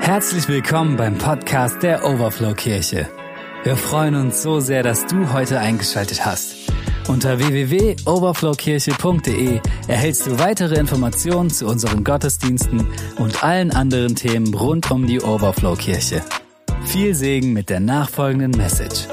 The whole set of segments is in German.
Herzlich willkommen beim Podcast der Overflow Kirche. Wir freuen uns so sehr, dass du heute eingeschaltet hast. Unter www.overflowkirche.de erhältst du weitere Informationen zu unseren Gottesdiensten und allen anderen Themen rund um die Overflow Kirche. Viel Segen mit der nachfolgenden Message.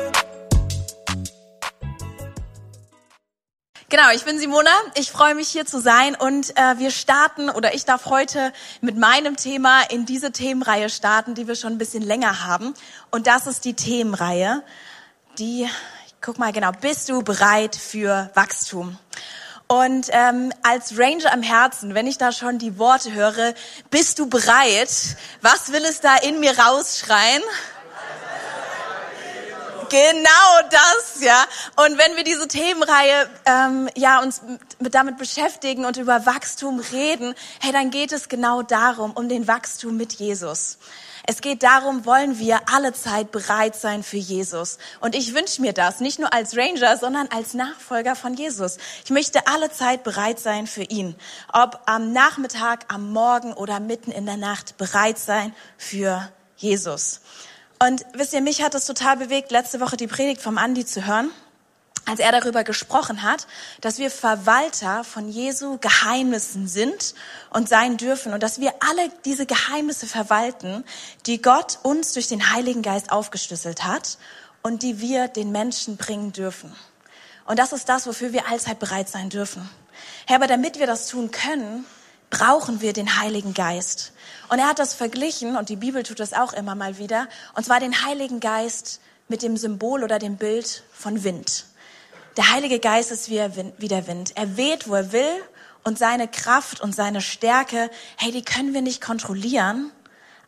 Genau, ich bin Simona. Ich freue mich hier zu sein und äh, wir starten oder ich darf heute mit meinem Thema in diese Themenreihe starten, die wir schon ein bisschen länger haben. Und das ist die Themenreihe, die, ich guck mal genau, bist du bereit für Wachstum? Und ähm, als Ranger am Herzen, wenn ich da schon die Worte höre, bist du bereit? Was will es da in mir rausschreien? Genau das, ja. Und wenn wir diese Themenreihe ähm, ja uns mit, damit beschäftigen und über Wachstum reden, hey, dann geht es genau darum, um den Wachstum mit Jesus. Es geht darum, wollen wir alle Zeit bereit sein für Jesus. Und ich wünsche mir das, nicht nur als Ranger, sondern als Nachfolger von Jesus. Ich möchte alle Zeit bereit sein für ihn. Ob am Nachmittag, am Morgen oder mitten in der Nacht bereit sein für Jesus. Und wisst ihr, mich hat es total bewegt, letzte Woche die Predigt vom Andi zu hören, als er darüber gesprochen hat, dass wir Verwalter von Jesu Geheimnissen sind und sein dürfen und dass wir alle diese Geheimnisse verwalten, die Gott uns durch den Heiligen Geist aufgeschlüsselt hat und die wir den Menschen bringen dürfen. Und das ist das, wofür wir allzeit bereit sein dürfen. Herr, aber damit wir das tun können, brauchen wir den Heiligen Geist. Und er hat das verglichen, und die Bibel tut das auch immer mal wieder, und zwar den Heiligen Geist mit dem Symbol oder dem Bild von Wind. Der Heilige Geist ist wie der Wind. Er weht, wo er will, und seine Kraft und seine Stärke, hey, die können wir nicht kontrollieren,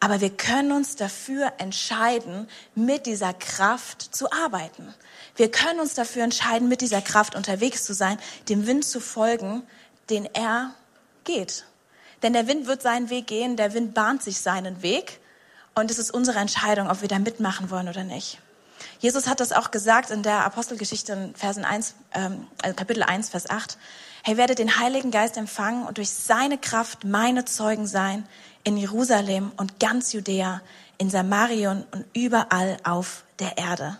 aber wir können uns dafür entscheiden, mit dieser Kraft zu arbeiten. Wir können uns dafür entscheiden, mit dieser Kraft unterwegs zu sein, dem Wind zu folgen, den er geht. Denn der Wind wird seinen Weg gehen, der Wind bahnt sich seinen Weg. Und es ist unsere Entscheidung, ob wir da mitmachen wollen oder nicht. Jesus hat das auch gesagt in der Apostelgeschichte in Versen 1, ähm, also Kapitel 1, Vers 8. Hey, werdet den Heiligen Geist empfangen und durch seine Kraft meine Zeugen sein in Jerusalem und ganz Judäa, in Samarion und überall auf der Erde.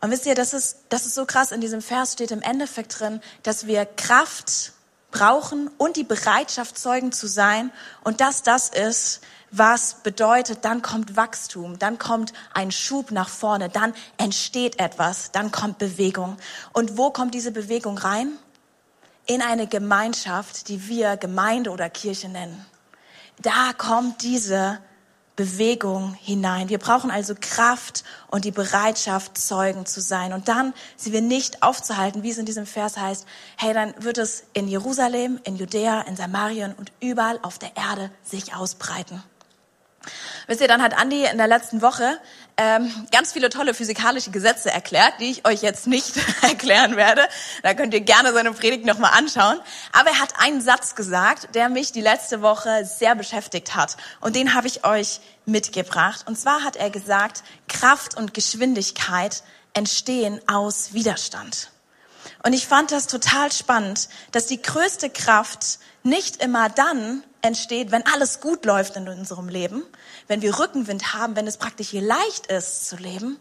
Und wisst ihr, das ist, das ist so krass. In diesem Vers steht im Endeffekt drin, dass wir Kraft brauchen und die Bereitschaft, Zeugen zu sein. Und dass das ist, was bedeutet, dann kommt Wachstum, dann kommt ein Schub nach vorne, dann entsteht etwas, dann kommt Bewegung. Und wo kommt diese Bewegung rein? In eine Gemeinschaft, die wir Gemeinde oder Kirche nennen. Da kommt diese Bewegung hinein. Wir brauchen also Kraft und die Bereitschaft, Zeugen zu sein. Und dann sind wir nicht aufzuhalten, wie es in diesem Vers heißt, hey, dann wird es in Jerusalem, in Judäa, in Samarien und überall auf der Erde sich ausbreiten. Wisst ihr, dann hat Andi in der letzten Woche ähm, ganz viele tolle physikalische Gesetze erklärt, die ich euch jetzt nicht erklären werde. Da könnt ihr gerne seine Predigt nochmal anschauen. Aber er hat einen Satz gesagt, der mich die letzte Woche sehr beschäftigt hat. Und den habe ich euch mitgebracht. Und zwar hat er gesagt, Kraft und Geschwindigkeit entstehen aus Widerstand. Und ich fand das total spannend, dass die größte Kraft nicht immer dann entsteht, wenn alles gut läuft in unserem Leben, wenn wir Rückenwind haben, wenn es praktisch hier leicht ist zu leben,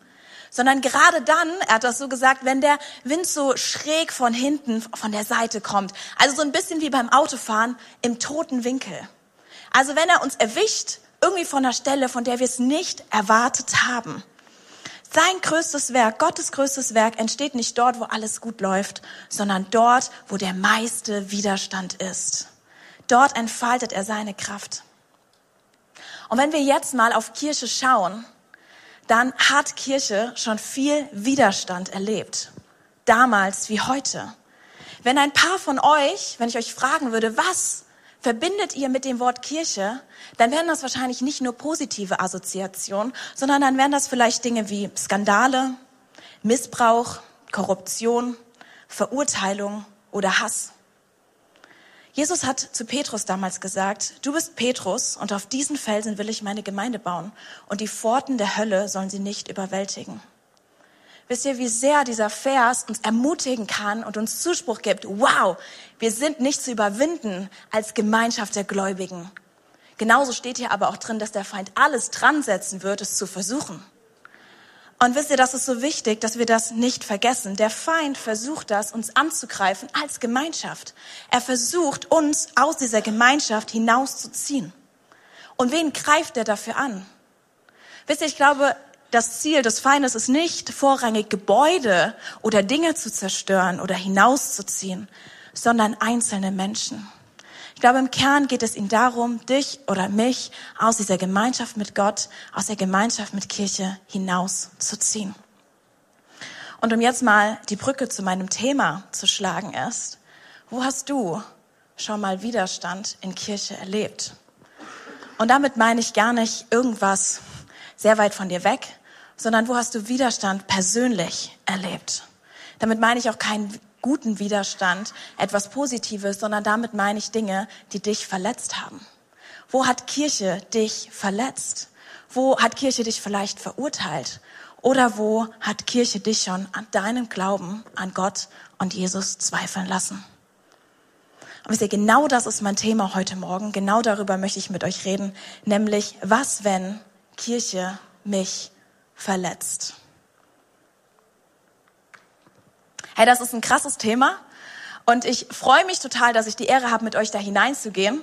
sondern gerade dann, er hat das so gesagt, wenn der Wind so schräg von hinten, von der Seite kommt, also so ein bisschen wie beim Autofahren im toten Winkel. Also wenn er uns erwischt, irgendwie von der Stelle, von der wir es nicht erwartet haben. Sein größtes Werk, Gottes größtes Werk entsteht nicht dort, wo alles gut läuft, sondern dort, wo der meiste Widerstand ist. Dort entfaltet er seine Kraft. Und wenn wir jetzt mal auf Kirche schauen, dann hat Kirche schon viel Widerstand erlebt. Damals wie heute. Wenn ein paar von euch, wenn ich euch fragen würde, was verbindet ihr mit dem Wort Kirche, dann wären das wahrscheinlich nicht nur positive Assoziationen, sondern dann wären das vielleicht Dinge wie Skandale, Missbrauch, Korruption, Verurteilung oder Hass. Jesus hat zu Petrus damals gesagt, du bist Petrus und auf diesen Felsen will ich meine Gemeinde bauen und die Pforten der Hölle sollen sie nicht überwältigen. Wisst ihr, wie sehr dieser Vers uns ermutigen kann und uns Zuspruch gibt, wow, wir sind nicht zu überwinden als Gemeinschaft der Gläubigen. Genauso steht hier aber auch drin, dass der Feind alles dran setzen wird, es zu versuchen. Und wisst ihr, das ist so wichtig, dass wir das nicht vergessen. Der Feind versucht das, uns anzugreifen als Gemeinschaft. Er versucht, uns aus dieser Gemeinschaft hinauszuziehen. Und wen greift er dafür an? Wisst ihr, ich glaube, das Ziel des Feindes ist nicht vorrangig Gebäude oder Dinge zu zerstören oder hinauszuziehen, sondern einzelne Menschen. Ich glaube, im Kern geht es ihm darum, dich oder mich aus dieser Gemeinschaft mit Gott, aus der Gemeinschaft mit Kirche hinauszuziehen. Und um jetzt mal die Brücke zu meinem Thema zu schlagen ist, wo hast du schon mal Widerstand in Kirche erlebt? Und damit meine ich gar nicht irgendwas sehr weit von dir weg, sondern wo hast du Widerstand persönlich erlebt? Damit meine ich auch keinen guten Widerstand, etwas Positives, sondern damit meine ich Dinge, die dich verletzt haben. Wo hat Kirche dich verletzt? Wo hat Kirche dich vielleicht verurteilt? Oder wo hat Kirche dich schon an deinem Glauben an Gott und Jesus zweifeln lassen? Und wisst ihr, genau das ist mein Thema heute Morgen. Genau darüber möchte ich mit euch reden. Nämlich, was, wenn Kirche mich verletzt? Hey, das ist ein krasses Thema. Und ich freue mich total, dass ich die Ehre habe, mit euch da hineinzugehen.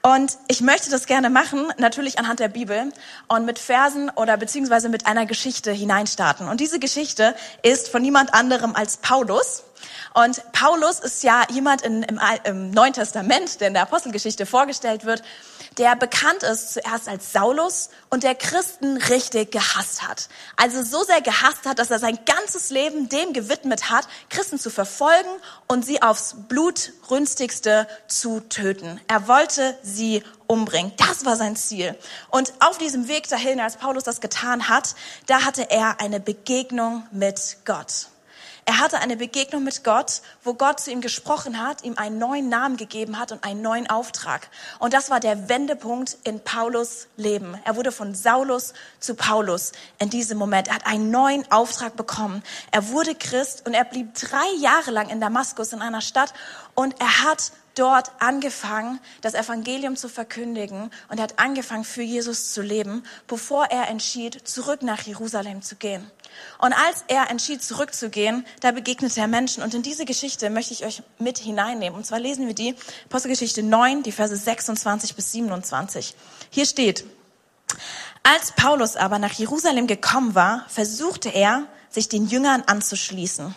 Und ich möchte das gerne machen, natürlich anhand der Bibel und mit Versen oder beziehungsweise mit einer Geschichte hineinstarten. Und diese Geschichte ist von niemand anderem als Paulus. Und Paulus ist ja jemand in, im, im Neuen Testament, der in der Apostelgeschichte vorgestellt wird, der bekannt ist zuerst als Saulus und der Christen richtig gehasst hat. Also so sehr gehasst hat, dass er sein ganzes Leben dem gewidmet hat, Christen zu verfolgen und sie aufs blutrünstigste zu töten. Er wollte sie umbringen. Das war sein Ziel. Und auf diesem Weg dahin, als Paulus das getan hat, da hatte er eine Begegnung mit Gott. Er hatte eine Begegnung mit Gott, wo Gott zu ihm gesprochen hat, ihm einen neuen Namen gegeben hat und einen neuen Auftrag. Und das war der Wendepunkt in Paulus Leben. Er wurde von Saulus zu Paulus in diesem Moment. Er hat einen neuen Auftrag bekommen. Er wurde Christ und er blieb drei Jahre lang in Damaskus in einer Stadt und er hat dort angefangen, das Evangelium zu verkündigen und er hat angefangen, für Jesus zu leben, bevor er entschied, zurück nach Jerusalem zu gehen. Und als er entschied, zurückzugehen, da begegnete er Menschen. Und in diese Geschichte möchte ich euch mit hineinnehmen. Und zwar lesen wir die Apostelgeschichte 9, die Verse 26 bis 27. Hier steht, als Paulus aber nach Jerusalem gekommen war, versuchte er, sich den Jüngern anzuschließen.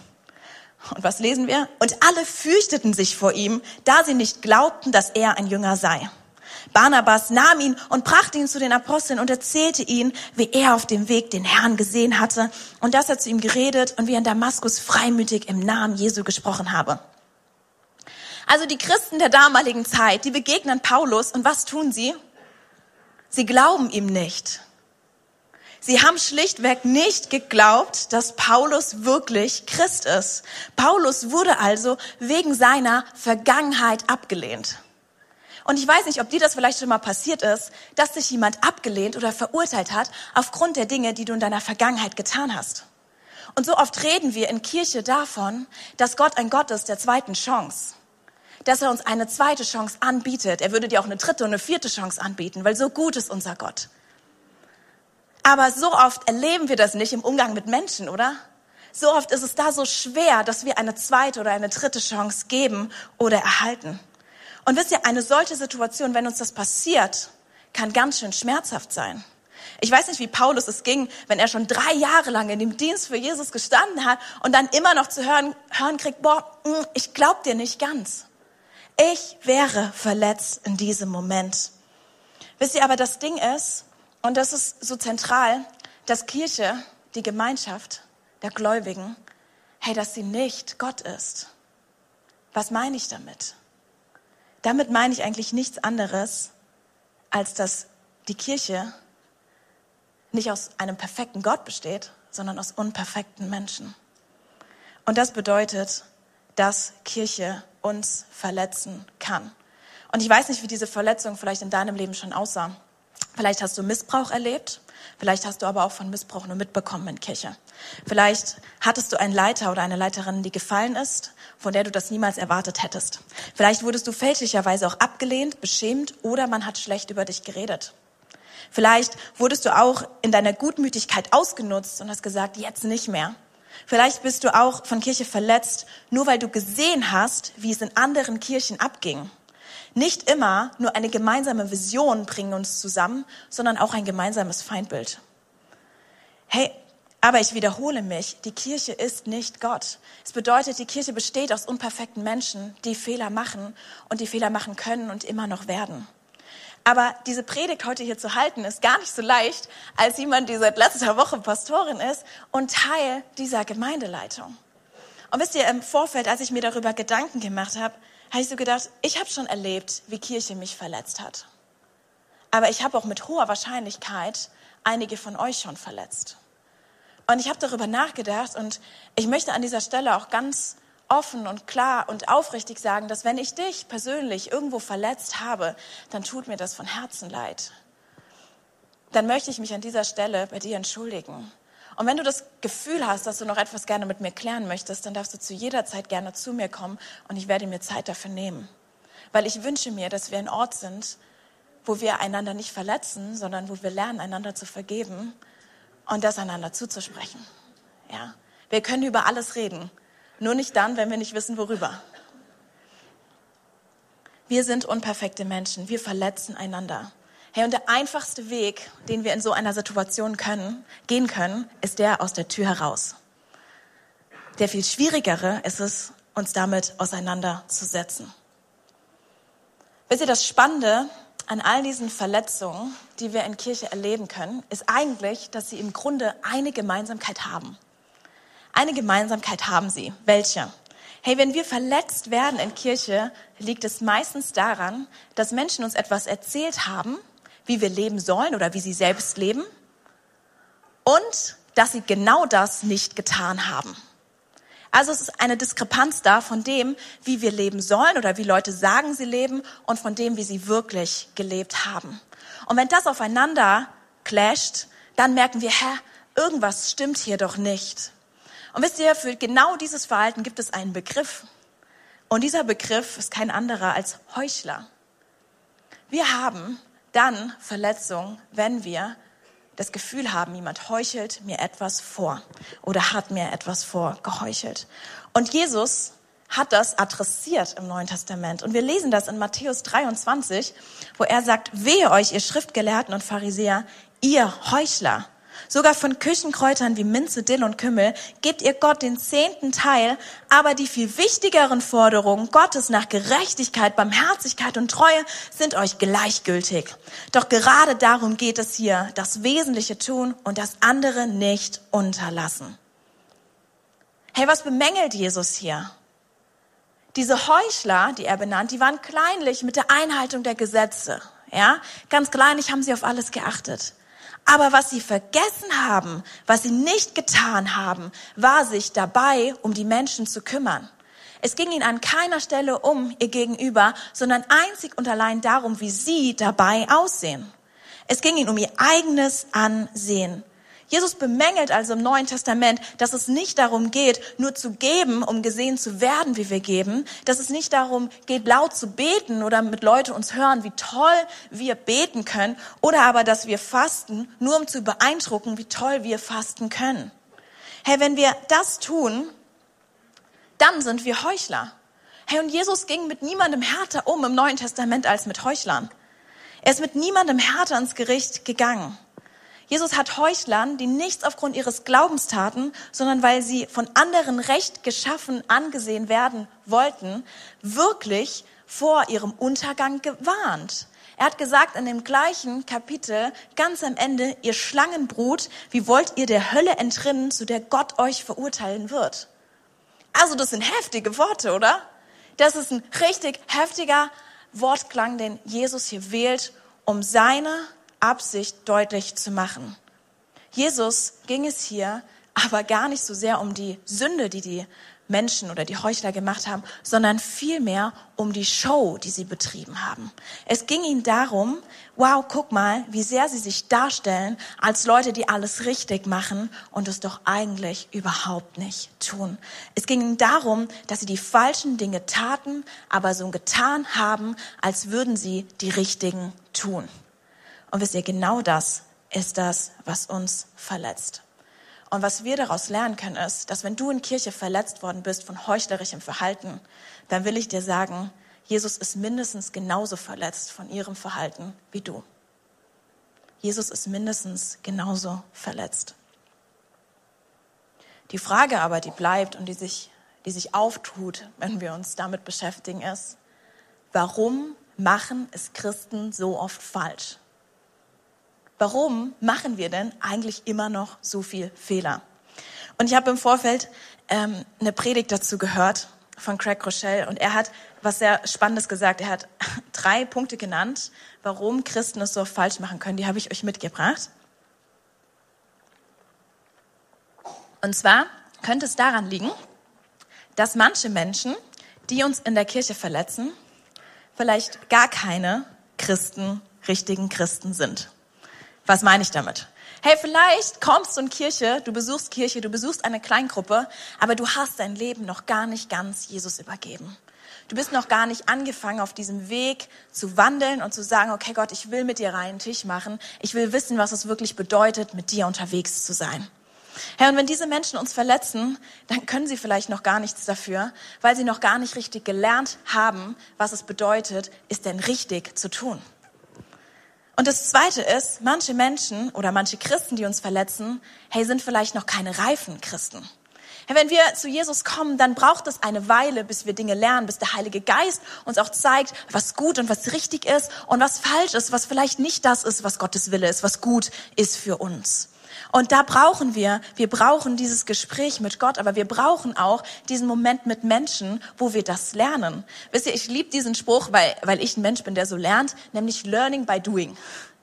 Und was lesen wir? Und alle fürchteten sich vor ihm, da sie nicht glaubten, dass er ein Jünger sei. Barnabas nahm ihn und brachte ihn zu den Aposteln und erzählte ihnen, wie er auf dem Weg den Herrn gesehen hatte und dass er zu ihm geredet und wie er in Damaskus freimütig im Namen Jesu gesprochen habe. Also die Christen der damaligen Zeit, die begegnen Paulus und was tun sie? Sie glauben ihm nicht. Sie haben schlichtweg nicht geglaubt, dass Paulus wirklich Christ ist. Paulus wurde also wegen seiner Vergangenheit abgelehnt. Und ich weiß nicht, ob dir das vielleicht schon mal passiert ist, dass dich jemand abgelehnt oder verurteilt hat aufgrund der Dinge, die du in deiner Vergangenheit getan hast. Und so oft reden wir in Kirche davon, dass Gott ein Gott ist der zweiten Chance. Dass er uns eine zweite Chance anbietet. Er würde dir auch eine dritte und eine vierte Chance anbieten, weil so gut ist unser Gott. Aber so oft erleben wir das nicht im Umgang mit Menschen, oder? So oft ist es da so schwer, dass wir eine zweite oder eine dritte Chance geben oder erhalten. Und wisst ihr, eine solche Situation, wenn uns das passiert, kann ganz schön schmerzhaft sein. Ich weiß nicht, wie Paulus es ging, wenn er schon drei Jahre lang in dem Dienst für Jesus gestanden hat und dann immer noch zu hören, hören kriegt, boah, mm, ich glaub dir nicht ganz. Ich wäre verletzt in diesem Moment. Wisst ihr, aber das Ding ist, und das ist so zentral, dass Kirche, die Gemeinschaft der Gläubigen, hey, dass sie nicht Gott ist. Was meine ich damit? Damit meine ich eigentlich nichts anderes, als dass die Kirche nicht aus einem perfekten Gott besteht, sondern aus unperfekten Menschen. Und das bedeutet, dass Kirche uns verletzen kann. Und ich weiß nicht, wie diese Verletzung vielleicht in deinem Leben schon aussah. Vielleicht hast du Missbrauch erlebt. Vielleicht hast du aber auch von Missbrauch nur mitbekommen in Kirche. Vielleicht hattest du einen Leiter oder eine Leiterin, die gefallen ist, von der du das niemals erwartet hättest. Vielleicht wurdest du fälschlicherweise auch abgelehnt, beschämt oder man hat schlecht über dich geredet. Vielleicht wurdest du auch in deiner Gutmütigkeit ausgenutzt und hast gesagt, jetzt nicht mehr. Vielleicht bist du auch von Kirche verletzt, nur weil du gesehen hast, wie es in anderen Kirchen abging. Nicht immer nur eine gemeinsame Vision bringen uns zusammen, sondern auch ein gemeinsames Feindbild. Hey, aber ich wiederhole mich, die Kirche ist nicht Gott. Es bedeutet, die Kirche besteht aus unperfekten Menschen, die Fehler machen und die Fehler machen können und immer noch werden. Aber diese Predigt heute hier zu halten, ist gar nicht so leicht, als jemand, die seit letzter Woche Pastorin ist und Teil dieser Gemeindeleitung. Und wisst ihr, im Vorfeld, als ich mir darüber Gedanken gemacht habe, habe ich so gedacht, ich habe schon erlebt, wie Kirche mich verletzt hat. Aber ich habe auch mit hoher Wahrscheinlichkeit einige von euch schon verletzt. Und ich habe darüber nachgedacht und ich möchte an dieser Stelle auch ganz offen und klar und aufrichtig sagen, dass wenn ich dich persönlich irgendwo verletzt habe, dann tut mir das von Herzen leid. Dann möchte ich mich an dieser Stelle bei dir entschuldigen. Und wenn du das Gefühl hast, dass du noch etwas gerne mit mir klären möchtest, dann darfst du zu jeder Zeit gerne zu mir kommen und ich werde mir Zeit dafür nehmen. Weil ich wünsche mir, dass wir ein Ort sind, wo wir einander nicht verletzen, sondern wo wir lernen, einander zu vergeben und das einander zuzusprechen. Ja. Wir können über alles reden, nur nicht dann, wenn wir nicht wissen, worüber. Wir sind unperfekte Menschen, wir verletzen einander. Hey, und der einfachste Weg, den wir in so einer Situation können, gehen können, ist der aus der Tür heraus. Der viel schwierigere ist es, uns damit auseinanderzusetzen. Wisst ihr, das Spannende an all diesen Verletzungen, die wir in Kirche erleben können, ist eigentlich, dass sie im Grunde eine Gemeinsamkeit haben. Eine Gemeinsamkeit haben sie. Welche? Hey, wenn wir verletzt werden in Kirche, liegt es meistens daran, dass Menschen uns etwas erzählt haben, wie wir leben sollen oder wie sie selbst leben und dass sie genau das nicht getan haben. Also es ist eine Diskrepanz da von dem, wie wir leben sollen oder wie Leute sagen, sie leben und von dem, wie sie wirklich gelebt haben. Und wenn das aufeinander clasht, dann merken wir, hä, irgendwas stimmt hier doch nicht. Und wisst ihr, für genau dieses Verhalten gibt es einen Begriff. Und dieser Begriff ist kein anderer als Heuchler. Wir haben dann Verletzung, wenn wir das Gefühl haben, jemand heuchelt mir etwas vor oder hat mir etwas vorgeheuchelt. Und Jesus hat das adressiert im Neuen Testament. Und wir lesen das in Matthäus 23, wo er sagt, wehe euch, ihr Schriftgelehrten und Pharisäer, ihr Heuchler. Sogar von Küchenkräutern wie Minze, Dill und Kümmel gebt ihr Gott den zehnten Teil, aber die viel wichtigeren Forderungen Gottes nach Gerechtigkeit, Barmherzigkeit und Treue sind euch gleichgültig. Doch gerade darum geht es hier, das Wesentliche tun und das andere nicht unterlassen. Hey, was bemängelt Jesus hier? Diese Heuchler, die er benannt, die waren kleinlich mit der Einhaltung der Gesetze. Ja, ganz kleinlich haben sie auf alles geachtet. Aber was sie vergessen haben, was sie nicht getan haben, war sich dabei um die Menschen zu kümmern. Es ging ihnen an keiner Stelle um ihr Gegenüber, sondern einzig und allein darum, wie sie dabei aussehen. Es ging ihnen um ihr eigenes Ansehen. Jesus bemängelt also im Neuen Testament, dass es nicht darum geht, nur zu geben, um gesehen zu werden, wie wir geben, dass es nicht darum geht, laut zu beten oder mit Leute uns hören, wie toll wir beten können, oder aber, dass wir fasten, nur um zu beeindrucken, wie toll wir fasten können. Hey, wenn wir das tun, dann sind wir Heuchler. Hey, und Jesus ging mit niemandem härter um im Neuen Testament als mit Heuchlern. Er ist mit niemandem härter ins Gericht gegangen. Jesus hat Heuchlern, die nichts aufgrund ihres Glaubens taten, sondern weil sie von anderen recht geschaffen angesehen werden wollten, wirklich vor ihrem Untergang gewarnt. Er hat gesagt in dem gleichen Kapitel, ganz am Ende, ihr Schlangenbrut, wie wollt ihr der Hölle entrinnen, zu der Gott euch verurteilen wird? Also das sind heftige Worte, oder? Das ist ein richtig heftiger Wortklang, den Jesus hier wählt, um seine Absicht deutlich zu machen. Jesus ging es hier aber gar nicht so sehr um die Sünde, die die Menschen oder die Heuchler gemacht haben, sondern vielmehr um die Show, die sie betrieben haben. Es ging ihnen darum, wow, guck mal, wie sehr sie sich darstellen als Leute, die alles richtig machen und es doch eigentlich überhaupt nicht tun. Es ging ihnen darum, dass sie die falschen Dinge taten, aber so getan haben, als würden sie die richtigen tun. Und wisst ihr, genau das ist das, was uns verletzt. Und was wir daraus lernen können, ist, dass wenn du in Kirche verletzt worden bist von heuchlerischem Verhalten, dann will ich dir sagen, Jesus ist mindestens genauso verletzt von ihrem Verhalten wie du. Jesus ist mindestens genauso verletzt. Die Frage aber, die bleibt und die sich, die sich auftut, wenn wir uns damit beschäftigen, ist, warum machen es Christen so oft falsch? Warum machen wir denn eigentlich immer noch so viel Fehler? Und ich habe im Vorfeld ähm, eine Predigt dazu gehört von Craig Rochelle und er hat was sehr Spannendes gesagt. Er hat drei Punkte genannt, warum Christen es so falsch machen können. Die habe ich euch mitgebracht. Und zwar könnte es daran liegen, dass manche Menschen, die uns in der Kirche verletzen, vielleicht gar keine Christen, richtigen Christen sind. Was meine ich damit? Hey, vielleicht kommst du in Kirche, du besuchst Kirche, du besuchst eine Kleingruppe, aber du hast dein Leben noch gar nicht ganz Jesus übergeben. Du bist noch gar nicht angefangen, auf diesem Weg zu wandeln und zu sagen, okay Gott, ich will mit dir reinen Tisch machen. Ich will wissen, was es wirklich bedeutet, mit dir unterwegs zu sein. Herr, und wenn diese Menschen uns verletzen, dann können sie vielleicht noch gar nichts dafür, weil sie noch gar nicht richtig gelernt haben, was es bedeutet, ist denn richtig zu tun. Und das Zweite ist, manche Menschen oder manche Christen, die uns verletzen, hey, sind vielleicht noch keine reifen Christen. Hey, wenn wir zu Jesus kommen, dann braucht es eine Weile, bis wir Dinge lernen, bis der Heilige Geist uns auch zeigt, was gut und was richtig ist und was falsch ist, was vielleicht nicht das ist, was Gottes Wille ist, was gut ist für uns. Und da brauchen wir, wir brauchen dieses Gespräch mit Gott, aber wir brauchen auch diesen Moment mit Menschen, wo wir das lernen. Wisst ihr, ich liebe diesen Spruch, weil, weil ich ein Mensch bin, der so lernt, nämlich learning by doing.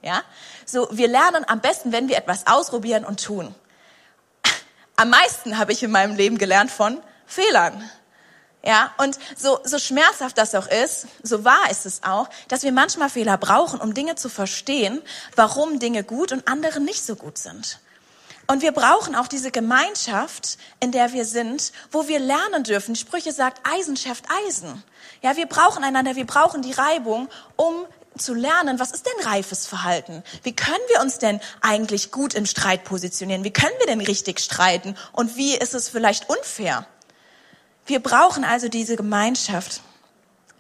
Ja? So, wir lernen am besten, wenn wir etwas ausprobieren und tun. Am meisten habe ich in meinem Leben gelernt von Fehlern. Ja, und so, so schmerzhaft das auch ist, so wahr ist es auch, dass wir manchmal Fehler brauchen, um Dinge zu verstehen, warum Dinge gut und andere nicht so gut sind. Und wir brauchen auch diese Gemeinschaft, in der wir sind, wo wir lernen dürfen. Die Sprüche sagt, Eisen schärft Eisen. Ja, wir brauchen einander, wir brauchen die Reibung, um zu lernen, was ist denn reifes Verhalten? Wie können wir uns denn eigentlich gut im Streit positionieren? Wie können wir denn richtig streiten? Und wie ist es vielleicht unfair? Wir brauchen also diese Gemeinschaft.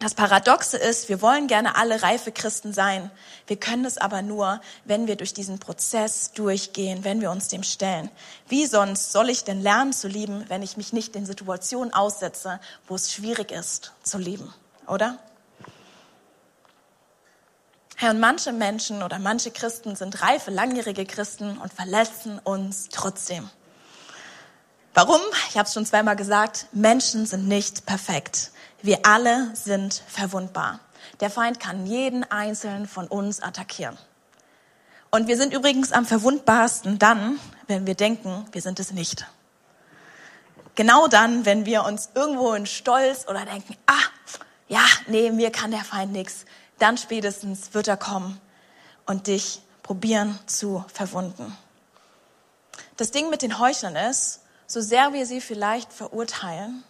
Das Paradoxe ist, wir wollen gerne alle reife Christen sein. Wir können es aber nur, wenn wir durch diesen Prozess durchgehen, wenn wir uns dem stellen. Wie sonst soll ich denn lernen zu lieben, wenn ich mich nicht in Situationen aussetze, wo es schwierig ist zu lieben, oder? Herr, und manche Menschen oder manche Christen sind reife, langjährige Christen und verletzen uns trotzdem. Warum? Ich habe es schon zweimal gesagt, Menschen sind nicht perfekt. Wir alle sind verwundbar. Der Feind kann jeden einzelnen von uns attackieren. Und wir sind übrigens am verwundbarsten dann, wenn wir denken, wir sind es nicht. Genau dann, wenn wir uns irgendwo in Stolz oder denken, ah, ja, nee, mir kann der Feind nichts, dann spätestens wird er kommen und dich probieren zu verwunden. Das Ding mit den Heuchlern ist, so sehr wir sie vielleicht verurteilen,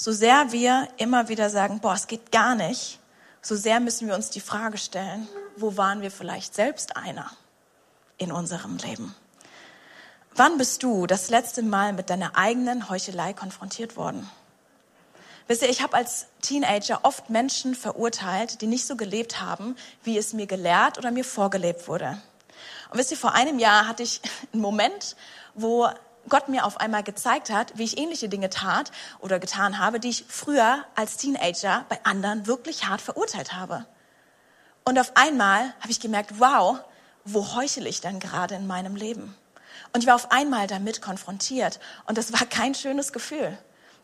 so sehr wir immer wieder sagen, boah, es geht gar nicht, so sehr müssen wir uns die Frage stellen, wo waren wir vielleicht selbst einer in unserem Leben? Wann bist du das letzte Mal mit deiner eigenen Heuchelei konfrontiert worden? Wisst ihr, ich habe als Teenager oft Menschen verurteilt, die nicht so gelebt haben, wie es mir gelehrt oder mir vorgelebt wurde. Und wisst ihr, vor einem Jahr hatte ich einen Moment, wo Gott mir auf einmal gezeigt hat, wie ich ähnliche Dinge tat oder getan habe, die ich früher als Teenager bei anderen wirklich hart verurteilt habe. Und auf einmal habe ich gemerkt, wow, wo heuchle ich denn gerade in meinem Leben? Und ich war auf einmal damit konfrontiert. Und das war kein schönes Gefühl.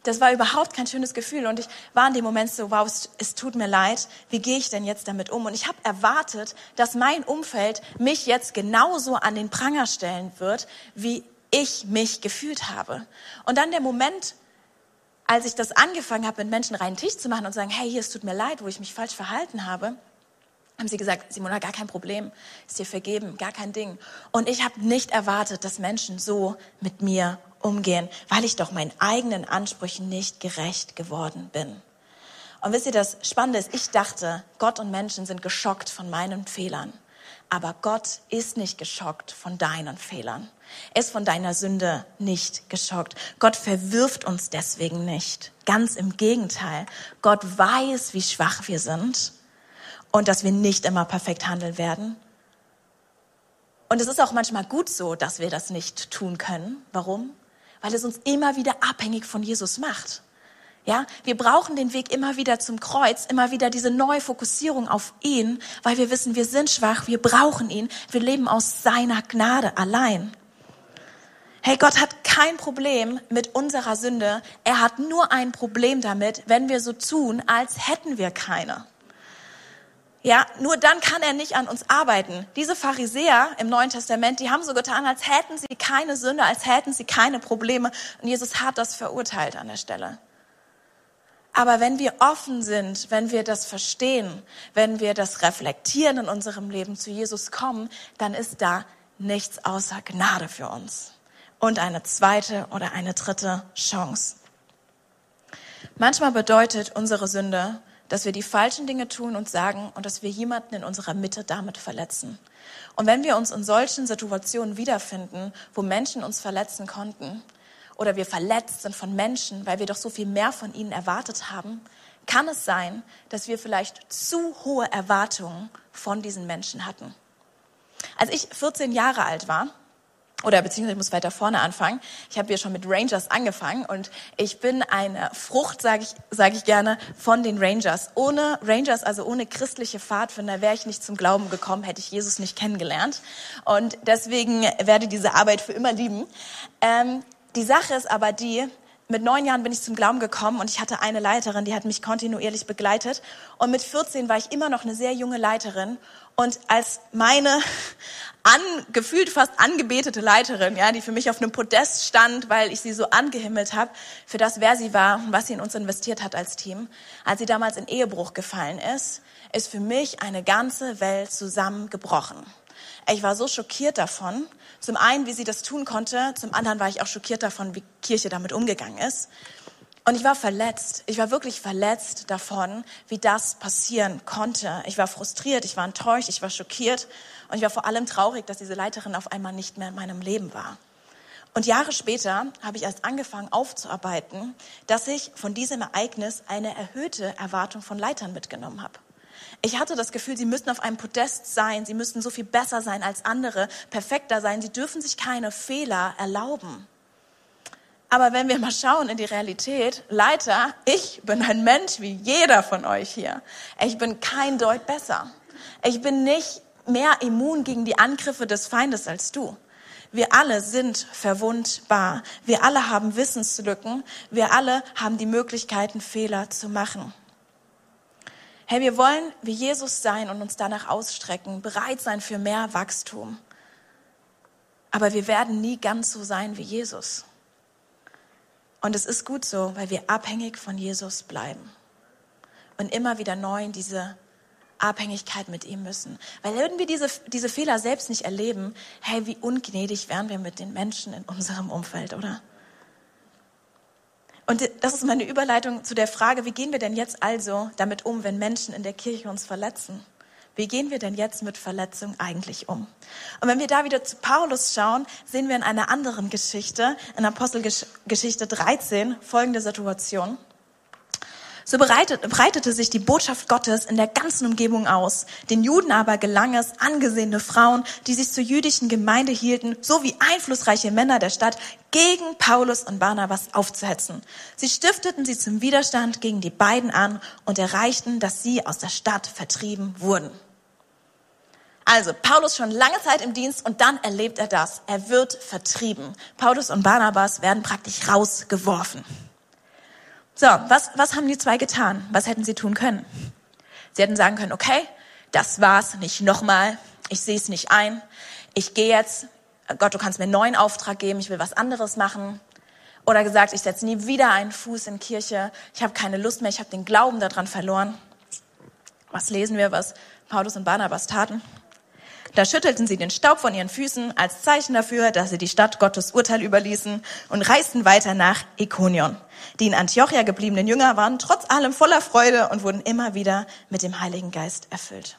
Das war überhaupt kein schönes Gefühl. Und ich war in dem Moment so, wow, es, es tut mir leid. Wie gehe ich denn jetzt damit um? Und ich habe erwartet, dass mein Umfeld mich jetzt genauso an den Pranger stellen wird, wie ich mich gefühlt habe. Und dann der Moment, als ich das angefangen habe, mit Menschen reinen Tisch zu machen und zu sagen, hey, hier, es tut mir leid, wo ich mich falsch verhalten habe, haben sie gesagt, Simona, gar kein Problem, ist dir vergeben, gar kein Ding. Und ich habe nicht erwartet, dass Menschen so mit mir umgehen, weil ich doch meinen eigenen Ansprüchen nicht gerecht geworden bin. Und wisst ihr, das Spannende ist, ich dachte, Gott und Menschen sind geschockt von meinen Fehlern. Aber Gott ist nicht geschockt von deinen Fehlern. Er ist von deiner Sünde nicht geschockt. Gott verwirft uns deswegen nicht. Ganz im Gegenteil. Gott weiß, wie schwach wir sind und dass wir nicht immer perfekt handeln werden. Und es ist auch manchmal gut so, dass wir das nicht tun können. Warum? Weil es uns immer wieder abhängig von Jesus macht. Ja, wir brauchen den Weg immer wieder zum Kreuz, immer wieder diese neue Fokussierung auf ihn, weil wir wissen, wir sind schwach, wir brauchen ihn, wir leben aus seiner Gnade allein. Hey, Gott hat kein Problem mit unserer Sünde. Er hat nur ein Problem damit, wenn wir so tun, als hätten wir keine. Ja, nur dann kann er nicht an uns arbeiten. Diese Pharisäer im Neuen Testament, die haben so getan, als hätten sie keine Sünde, als hätten sie keine Probleme. Und Jesus hat das verurteilt an der Stelle. Aber wenn wir offen sind, wenn wir das verstehen, wenn wir das reflektieren in unserem Leben, zu Jesus kommen, dann ist da nichts außer Gnade für uns. Und eine zweite oder eine dritte Chance. Manchmal bedeutet unsere Sünde, dass wir die falschen Dinge tun und sagen und dass wir jemanden in unserer Mitte damit verletzen. Und wenn wir uns in solchen Situationen wiederfinden, wo Menschen uns verletzen konnten, oder wir verletzt sind von Menschen, weil wir doch so viel mehr von ihnen erwartet haben, kann es sein, dass wir vielleicht zu hohe Erwartungen von diesen Menschen hatten. Als ich 14 Jahre alt war, oder beziehungsweise ich muss weiter vorne anfangen. Ich habe hier schon mit Rangers angefangen und ich bin eine Frucht, sage ich, sag ich gerne, von den Rangers. Ohne Rangers, also ohne christliche Pfadfinder, wäre ich nicht zum Glauben gekommen, hätte ich Jesus nicht kennengelernt. Und deswegen werde ich diese Arbeit für immer lieben. Ähm, die Sache ist aber die, mit neun Jahren bin ich zum Glauben gekommen und ich hatte eine Leiterin, die hat mich kontinuierlich begleitet. Und mit 14 war ich immer noch eine sehr junge Leiterin. Und als meine angefühlt fast angebetete Leiterin, ja, die für mich auf einem Podest stand, weil ich sie so angehimmelt habe, für das, wer sie war und was sie in uns investiert hat als Team, als sie damals in Ehebruch gefallen ist, ist für mich eine ganze Welt zusammengebrochen. Ich war so schockiert davon. Zum einen, wie sie das tun konnte. Zum anderen war ich auch schockiert davon, wie Kirche damit umgegangen ist. Und ich war verletzt. Ich war wirklich verletzt davon, wie das passieren konnte. Ich war frustriert, ich war enttäuscht, ich war schockiert. Und ich war vor allem traurig, dass diese Leiterin auf einmal nicht mehr in meinem Leben war. Und Jahre später habe ich erst angefangen aufzuarbeiten, dass ich von diesem Ereignis eine erhöhte Erwartung von Leitern mitgenommen habe. Ich hatte das Gefühl, sie müssten auf einem Podest sein, sie müssten so viel besser sein als andere, perfekter sein, sie dürfen sich keine Fehler erlauben. Aber wenn wir mal schauen in die Realität, Leiter, ich bin ein Mensch wie jeder von euch hier. Ich bin kein Deut besser. Ich bin nicht mehr immun gegen die Angriffe des Feindes als du. Wir alle sind verwundbar. Wir alle haben Wissenslücken. Wir alle haben die Möglichkeiten, Fehler zu machen. Hey, wir wollen wie Jesus sein und uns danach ausstrecken, bereit sein für mehr Wachstum. Aber wir werden nie ganz so sein wie Jesus. Und es ist gut so, weil wir abhängig von Jesus bleiben und immer wieder neu in diese Abhängigkeit mit ihm müssen. Weil würden wir diese, diese Fehler selbst nicht erleben, hey, wie ungnädig wären wir mit den Menschen in unserem Umfeld, oder? Und das ist meine Überleitung zu der Frage, wie gehen wir denn jetzt also damit um, wenn Menschen in der Kirche uns verletzen? Wie gehen wir denn jetzt mit Verletzung eigentlich um? Und wenn wir da wieder zu Paulus schauen, sehen wir in einer anderen Geschichte, in Apostelgeschichte 13, folgende Situation. So breitete sich die Botschaft Gottes in der ganzen Umgebung aus. Den Juden aber gelang es, angesehene Frauen, die sich zur jüdischen Gemeinde hielten, sowie einflussreiche Männer der Stadt, gegen Paulus und Barnabas aufzuhetzen. Sie stifteten sie zum Widerstand gegen die beiden an und erreichten, dass sie aus der Stadt vertrieben wurden. Also, Paulus schon lange Zeit im Dienst und dann erlebt er das. Er wird vertrieben. Paulus und Barnabas werden praktisch rausgeworfen. So, was, was haben die zwei getan? Was hätten sie tun können? Sie hätten sagen können, okay, das war's, nicht nochmal, ich sehe es nicht ein, ich gehe jetzt, Gott, du kannst mir einen neuen Auftrag geben, ich will was anderes machen. Oder gesagt, ich setze nie wieder einen Fuß in Kirche, ich habe keine Lust mehr, ich habe den Glauben daran verloren. Was lesen wir, was Paulus und Barnabas taten? Da schüttelten sie den Staub von ihren Füßen als Zeichen dafür, dass sie die Stadt Gottes Urteil überließen und reisten weiter nach Ikonion. Die in Antiochia gebliebenen Jünger waren trotz allem voller Freude und wurden immer wieder mit dem Heiligen Geist erfüllt.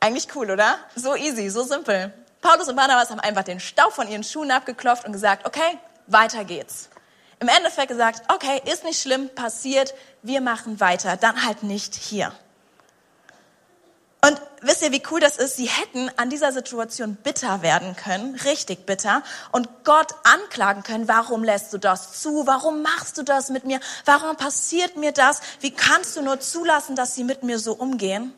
Eigentlich cool, oder? So easy, so simpel. Paulus und Barnabas haben einfach den Staub von ihren Schuhen abgeklopft und gesagt, okay, weiter geht's. Im Endeffekt gesagt, okay, ist nicht schlimm, passiert, wir machen weiter, dann halt nicht hier. Und wisst ihr, wie cool das ist? Sie hätten an dieser Situation bitter werden können, richtig bitter, und Gott anklagen können, warum lässt du das zu? Warum machst du das mit mir? Warum passiert mir das? Wie kannst du nur zulassen, dass sie mit mir so umgehen?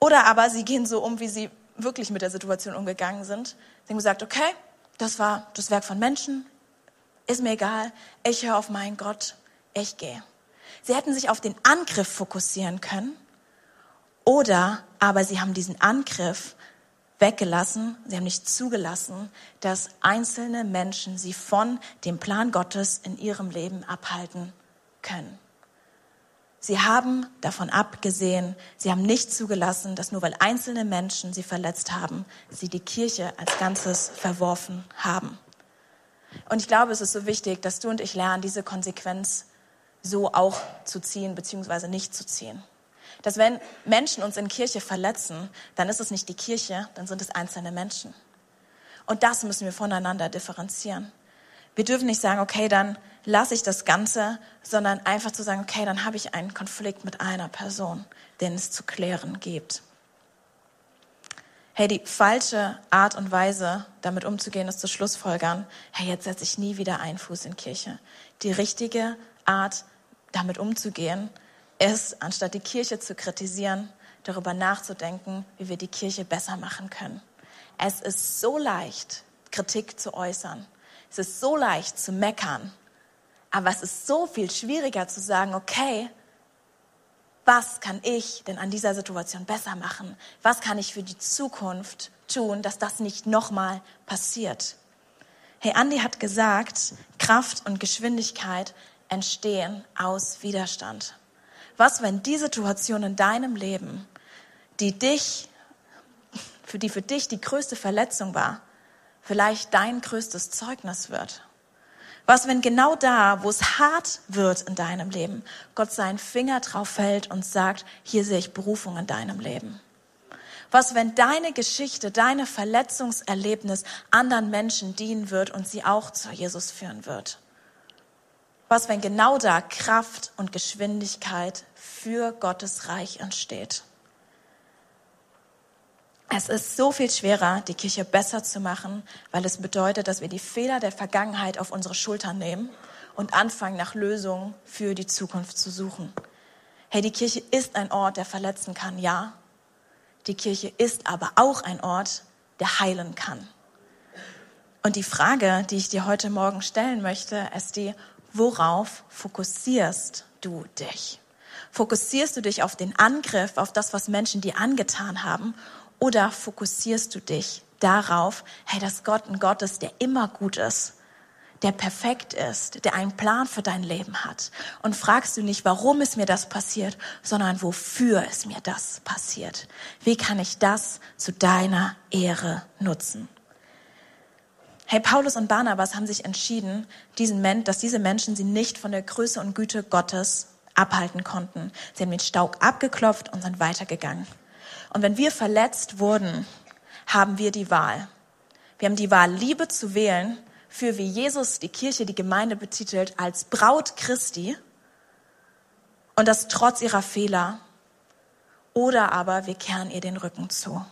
Oder aber sie gehen so um, wie sie wirklich mit der Situation umgegangen sind. Sie haben gesagt, okay, das war das Werk von Menschen, ist mir egal, ich höre auf meinen Gott, ich gehe. Sie hätten sich auf den Angriff fokussieren können oder aber sie haben diesen Angriff weggelassen, sie haben nicht zugelassen, dass einzelne Menschen sie von dem Plan Gottes in ihrem Leben abhalten können. Sie haben davon abgesehen, sie haben nicht zugelassen, dass nur weil einzelne Menschen sie verletzt haben, sie die Kirche als Ganzes verworfen haben. Und ich glaube, es ist so wichtig, dass du und ich lernen, diese Konsequenz so auch zu ziehen, beziehungsweise nicht zu ziehen dass wenn Menschen uns in Kirche verletzen, dann ist es nicht die Kirche, dann sind es einzelne Menschen. Und das müssen wir voneinander differenzieren. Wir dürfen nicht sagen, okay, dann lasse ich das Ganze, sondern einfach zu sagen, okay, dann habe ich einen Konflikt mit einer Person, den es zu klären gibt. Hey, die falsche Art und Weise, damit umzugehen, ist zu Schlussfolgern, hey, jetzt setze ich nie wieder einen Fuß in Kirche. Die richtige Art, damit umzugehen, ist, anstatt die Kirche zu kritisieren, darüber nachzudenken, wie wir die Kirche besser machen können. Es ist so leicht, Kritik zu äußern. Es ist so leicht zu meckern. Aber es ist so viel schwieriger zu sagen, okay, was kann ich denn an dieser Situation besser machen? Was kann ich für die Zukunft tun, dass das nicht nochmal passiert? Hey, Andy hat gesagt, Kraft und Geschwindigkeit entstehen aus Widerstand. Was, wenn die Situation in deinem Leben, die dich, für die für dich die größte Verletzung war, vielleicht dein größtes Zeugnis wird? Was, wenn genau da, wo es hart wird in deinem Leben, Gott seinen Finger drauf fällt und sagt, hier sehe ich Berufung in deinem Leben? Was, wenn deine Geschichte, deine Verletzungserlebnis anderen Menschen dienen wird und sie auch zu Jesus führen wird? Was, wenn genau da Kraft und Geschwindigkeit für Gottes Reich entsteht? Es ist so viel schwerer, die Kirche besser zu machen, weil es bedeutet, dass wir die Fehler der Vergangenheit auf unsere Schultern nehmen und anfangen, nach Lösungen für die Zukunft zu suchen. Hey, die Kirche ist ein Ort, der verletzen kann, ja. Die Kirche ist aber auch ein Ort, der heilen kann. Und die Frage, die ich dir heute Morgen stellen möchte, ist die, worauf fokussierst du dich? Fokussierst du dich auf den Angriff, auf das, was Menschen dir angetan haben? Oder fokussierst du dich darauf, hey, dass Gott ein Gott ist, der immer gut ist, der perfekt ist, der einen Plan für dein Leben hat? Und fragst du nicht, warum ist mir das passiert, sondern wofür ist mir das passiert? Wie kann ich das zu deiner Ehre nutzen? Hey, Paulus und Barnabas haben sich entschieden, dass diese Menschen sie nicht von der Größe und Güte Gottes abhalten konnten. Sie haben den Staub abgeklopft und sind weitergegangen. Und wenn wir verletzt wurden, haben wir die Wahl. Wir haben die Wahl, Liebe zu wählen, für wie Jesus die Kirche, die Gemeinde betitelt, als Braut Christi und das trotz ihrer Fehler. Oder aber wir kehren ihr den Rücken zu.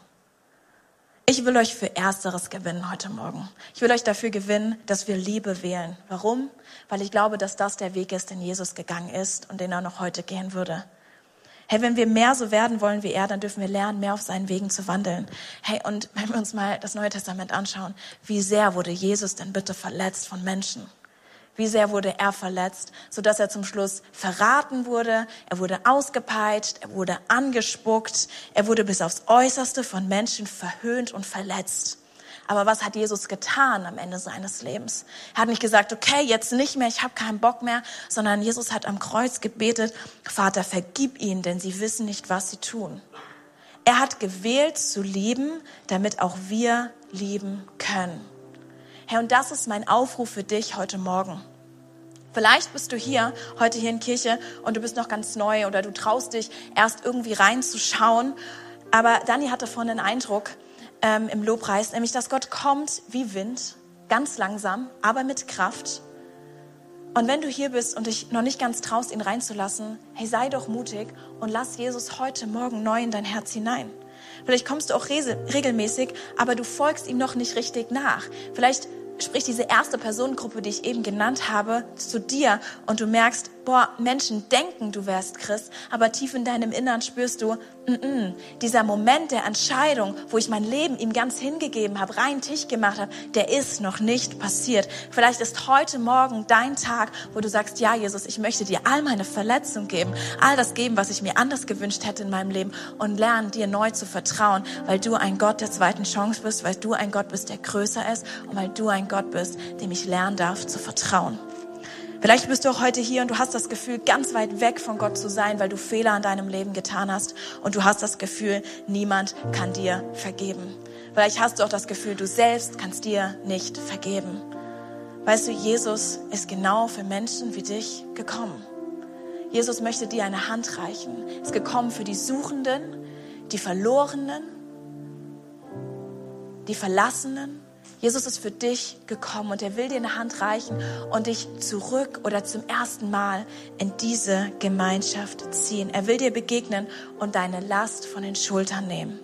Ich will euch für Ersteres gewinnen heute Morgen. Ich will euch dafür gewinnen, dass wir Liebe wählen. Warum? Weil ich glaube, dass das der Weg ist, den Jesus gegangen ist und den er noch heute gehen würde. Hey, wenn wir mehr so werden wollen wie er, dann dürfen wir lernen, mehr auf seinen Wegen zu wandeln. Hey, und wenn wir uns mal das Neue Testament anschauen, wie sehr wurde Jesus denn bitte verletzt von Menschen? Wie sehr wurde er verletzt, so dass er zum Schluss verraten wurde, er wurde ausgepeitscht, er wurde angespuckt, er wurde bis aufs Äußerste von Menschen verhöhnt und verletzt. Aber was hat Jesus getan am Ende seines Lebens? Er hat nicht gesagt, okay, jetzt nicht mehr, ich habe keinen Bock mehr, sondern Jesus hat am Kreuz gebetet, Vater, vergib ihnen, denn sie wissen nicht, was sie tun. Er hat gewählt zu lieben, damit auch wir lieben können. Herr, und das ist mein Aufruf für dich heute Morgen. Vielleicht bist du hier, heute hier in Kirche und du bist noch ganz neu oder du traust dich erst irgendwie reinzuschauen. Aber Dani hatte vorhin den Eindruck ähm, im Lobpreis, nämlich, dass Gott kommt wie Wind, ganz langsam, aber mit Kraft. Und wenn du hier bist und dich noch nicht ganz traust, ihn reinzulassen, hey, sei doch mutig und lass Jesus heute Morgen neu in dein Herz hinein. Vielleicht kommst du auch regelmäßig, aber du folgst ihm noch nicht richtig nach. Vielleicht spricht diese erste Personengruppe, die ich eben genannt habe, zu dir und du merkst, boah, Menschen denken, du wärst Christ, aber tief in deinem Innern spürst du, mm -mm, dieser Moment der Entscheidung, wo ich mein Leben ihm ganz hingegeben habe, rein Tisch gemacht habe, der ist noch nicht passiert. Vielleicht ist heute Morgen dein Tag, wo du sagst, ja, Jesus, ich möchte dir all meine Verletzungen geben, all das geben, was ich mir anders gewünscht hätte in meinem Leben und lernen, dir neu zu vertrauen, weil du ein Gott der zweiten Chance bist, weil du ein Gott bist, der größer ist und weil du ein Gott bist, dem ich lernen darf zu vertrauen. Vielleicht bist du auch heute hier und du hast das Gefühl, ganz weit weg von Gott zu sein, weil du Fehler in deinem Leben getan hast und du hast das Gefühl, niemand kann dir vergeben. Vielleicht hast du auch das Gefühl, du selbst kannst dir nicht vergeben. Weißt du, Jesus ist genau für Menschen wie dich gekommen. Jesus möchte dir eine Hand reichen. Ist gekommen für die Suchenden, die Verlorenen, die Verlassenen Jesus ist für dich gekommen und er will dir eine Hand reichen und dich zurück oder zum ersten Mal in diese Gemeinschaft ziehen. Er will dir begegnen und deine Last von den Schultern nehmen.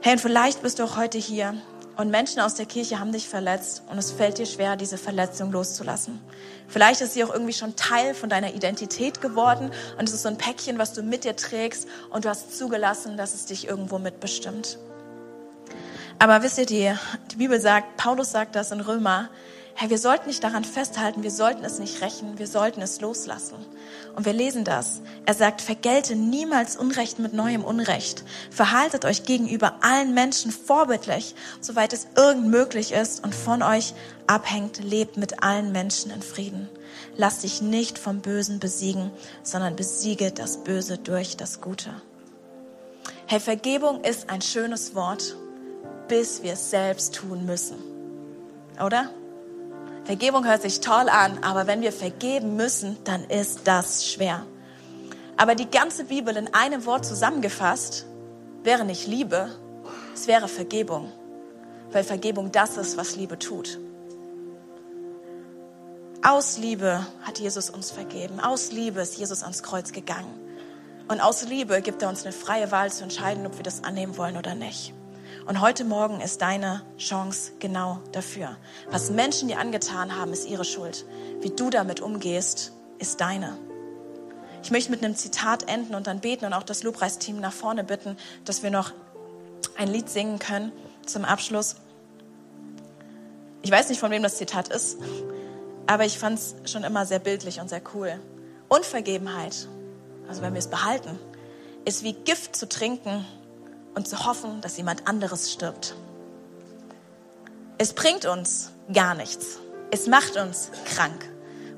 Hey, und vielleicht bist du auch heute hier und Menschen aus der Kirche haben dich verletzt und es fällt dir schwer, diese Verletzung loszulassen. Vielleicht ist sie auch irgendwie schon Teil von deiner Identität geworden und es ist so ein Päckchen, was du mit dir trägst und du hast zugelassen, dass es dich irgendwo mitbestimmt. Aber wisst ihr, die, die Bibel sagt, Paulus sagt das in Römer, Herr, wir sollten nicht daran festhalten, wir sollten es nicht rächen, wir sollten es loslassen. Und wir lesen das. Er sagt, vergelte niemals Unrecht mit neuem Unrecht. Verhaltet euch gegenüber allen Menschen vorbildlich, soweit es irgend möglich ist und von euch abhängt, lebt mit allen Menschen in Frieden. Lass dich nicht vom Bösen besiegen, sondern besiege das Böse durch das Gute. Herr, Vergebung ist ein schönes Wort bis wir es selbst tun müssen. Oder? Vergebung hört sich toll an, aber wenn wir vergeben müssen, dann ist das schwer. Aber die ganze Bibel in einem Wort zusammengefasst wäre nicht Liebe, es wäre Vergebung. Weil Vergebung das ist, was Liebe tut. Aus Liebe hat Jesus uns vergeben. Aus Liebe ist Jesus ans Kreuz gegangen. Und aus Liebe gibt er uns eine freie Wahl zu entscheiden, ob wir das annehmen wollen oder nicht. Und heute Morgen ist deine Chance genau dafür. Was Menschen dir angetan haben, ist ihre Schuld. Wie du damit umgehst, ist deine. Ich möchte mit einem Zitat enden und dann beten und auch das Lobpreisteam nach vorne bitten, dass wir noch ein Lied singen können zum Abschluss. Ich weiß nicht, von wem das Zitat ist, aber ich fand es schon immer sehr bildlich und sehr cool. Unvergebenheit, also wenn wir es behalten, ist wie Gift zu trinken und zu hoffen, dass jemand anderes stirbt. Es bringt uns gar nichts. Es macht uns krank.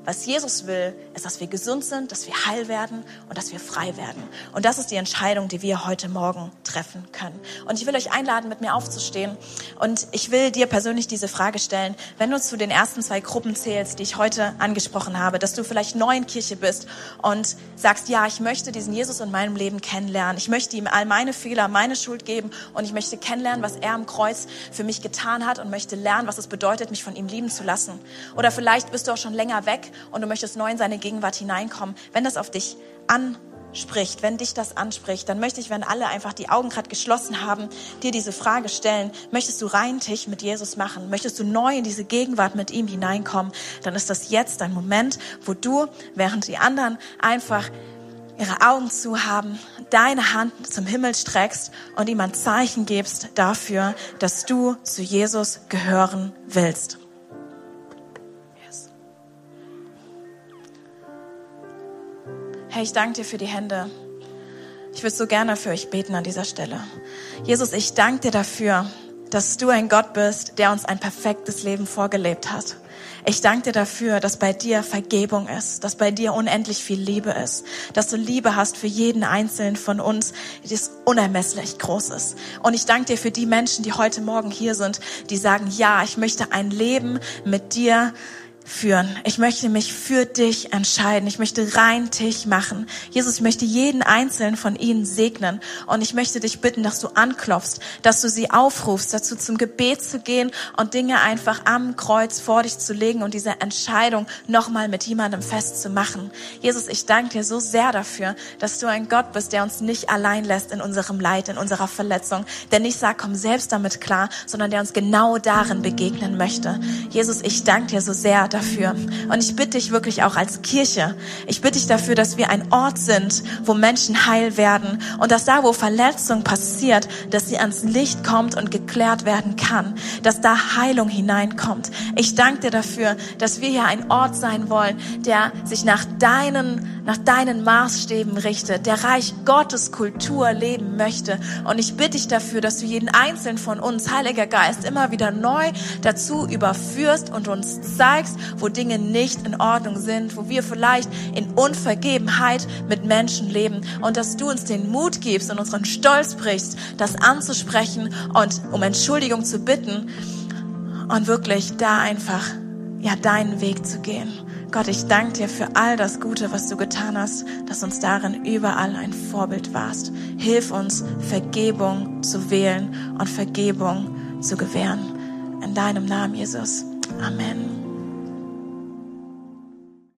Was Jesus will, ist, dass wir gesund sind, dass wir heil werden und dass wir frei werden. Und das ist die Entscheidung, die wir heute Morgen treffen können. Und ich will euch einladen, mit mir aufzustehen. Und ich will dir persönlich diese Frage stellen, wenn du zu den ersten zwei Gruppen zählst, die ich heute angesprochen habe, dass du vielleicht neu in Kirche bist und sagst, ja, ich möchte diesen Jesus in meinem Leben kennenlernen. Ich möchte ihm all meine Fehler, meine Schuld geben und ich möchte kennenlernen, was er am Kreuz für mich getan hat und möchte lernen, was es bedeutet, mich von ihm lieben zu lassen. Oder vielleicht bist du auch schon länger weg und du möchtest neu in seine Gegenwart hineinkommen, wenn das auf dich anspricht, wenn dich das anspricht, dann möchte ich, wenn alle einfach die Augen gerade geschlossen haben, dir diese Frage stellen, möchtest du rein Tisch mit Jesus machen? Möchtest du neu in diese Gegenwart mit ihm hineinkommen? Dann ist das jetzt ein Moment, wo du, während die anderen einfach ihre Augen zu haben, deine Hand zum Himmel streckst und ihm ein Zeichen gibst dafür, dass du zu Jesus gehören willst. Herr, ich danke dir für die Hände. Ich würde so gerne für euch beten an dieser Stelle. Jesus, ich danke dir dafür, dass du ein Gott bist, der uns ein perfektes Leben vorgelebt hat. Ich danke dir dafür, dass bei dir Vergebung ist, dass bei dir unendlich viel Liebe ist, dass du Liebe hast für jeden einzelnen von uns, die ist unermesslich groß ist. Und ich danke dir für die Menschen, die heute Morgen hier sind, die sagen, ja, ich möchte ein Leben mit dir führen. Ich möchte mich für dich entscheiden. Ich möchte rein dich machen. Jesus, ich möchte jeden einzelnen von ihnen segnen. Und ich möchte dich bitten, dass du anklopfst, dass du sie aufrufst, dazu zum Gebet zu gehen und Dinge einfach am Kreuz vor dich zu legen und diese Entscheidung nochmal mit jemandem festzumachen. Jesus, ich danke dir so sehr dafür, dass du ein Gott bist, der uns nicht allein lässt in unserem Leid, in unserer Verletzung, der nicht sagt, komm selbst damit klar, sondern der uns genau darin begegnen möchte. Jesus, ich danke dir so sehr dafür. Und ich bitte dich wirklich auch als Kirche, ich bitte dich dafür, dass wir ein Ort sind, wo Menschen heil werden und dass da, wo Verletzung passiert, dass sie ans Licht kommt und geklärt werden kann, dass da Heilung hineinkommt. Ich danke dir dafür, dass wir hier ein Ort sein wollen, der sich nach deinen nach deinen Maßstäben richtet, der Reich Gottes Kultur leben möchte. Und ich bitte dich dafür, dass du jeden einzelnen von uns, Heiliger Geist, immer wieder neu dazu überführst und uns zeigst, wo Dinge nicht in Ordnung sind, wo wir vielleicht in Unvergebenheit mit Menschen leben und dass du uns den Mut gibst und unseren Stolz brichst, das anzusprechen und um Entschuldigung zu bitten und wirklich da einfach ja deinen Weg zu gehen. Gott, ich danke dir für all das Gute, was du getan hast, dass uns darin überall ein Vorbild warst. Hilf uns, Vergebung zu wählen und Vergebung zu gewähren. In deinem Namen, Jesus. Amen.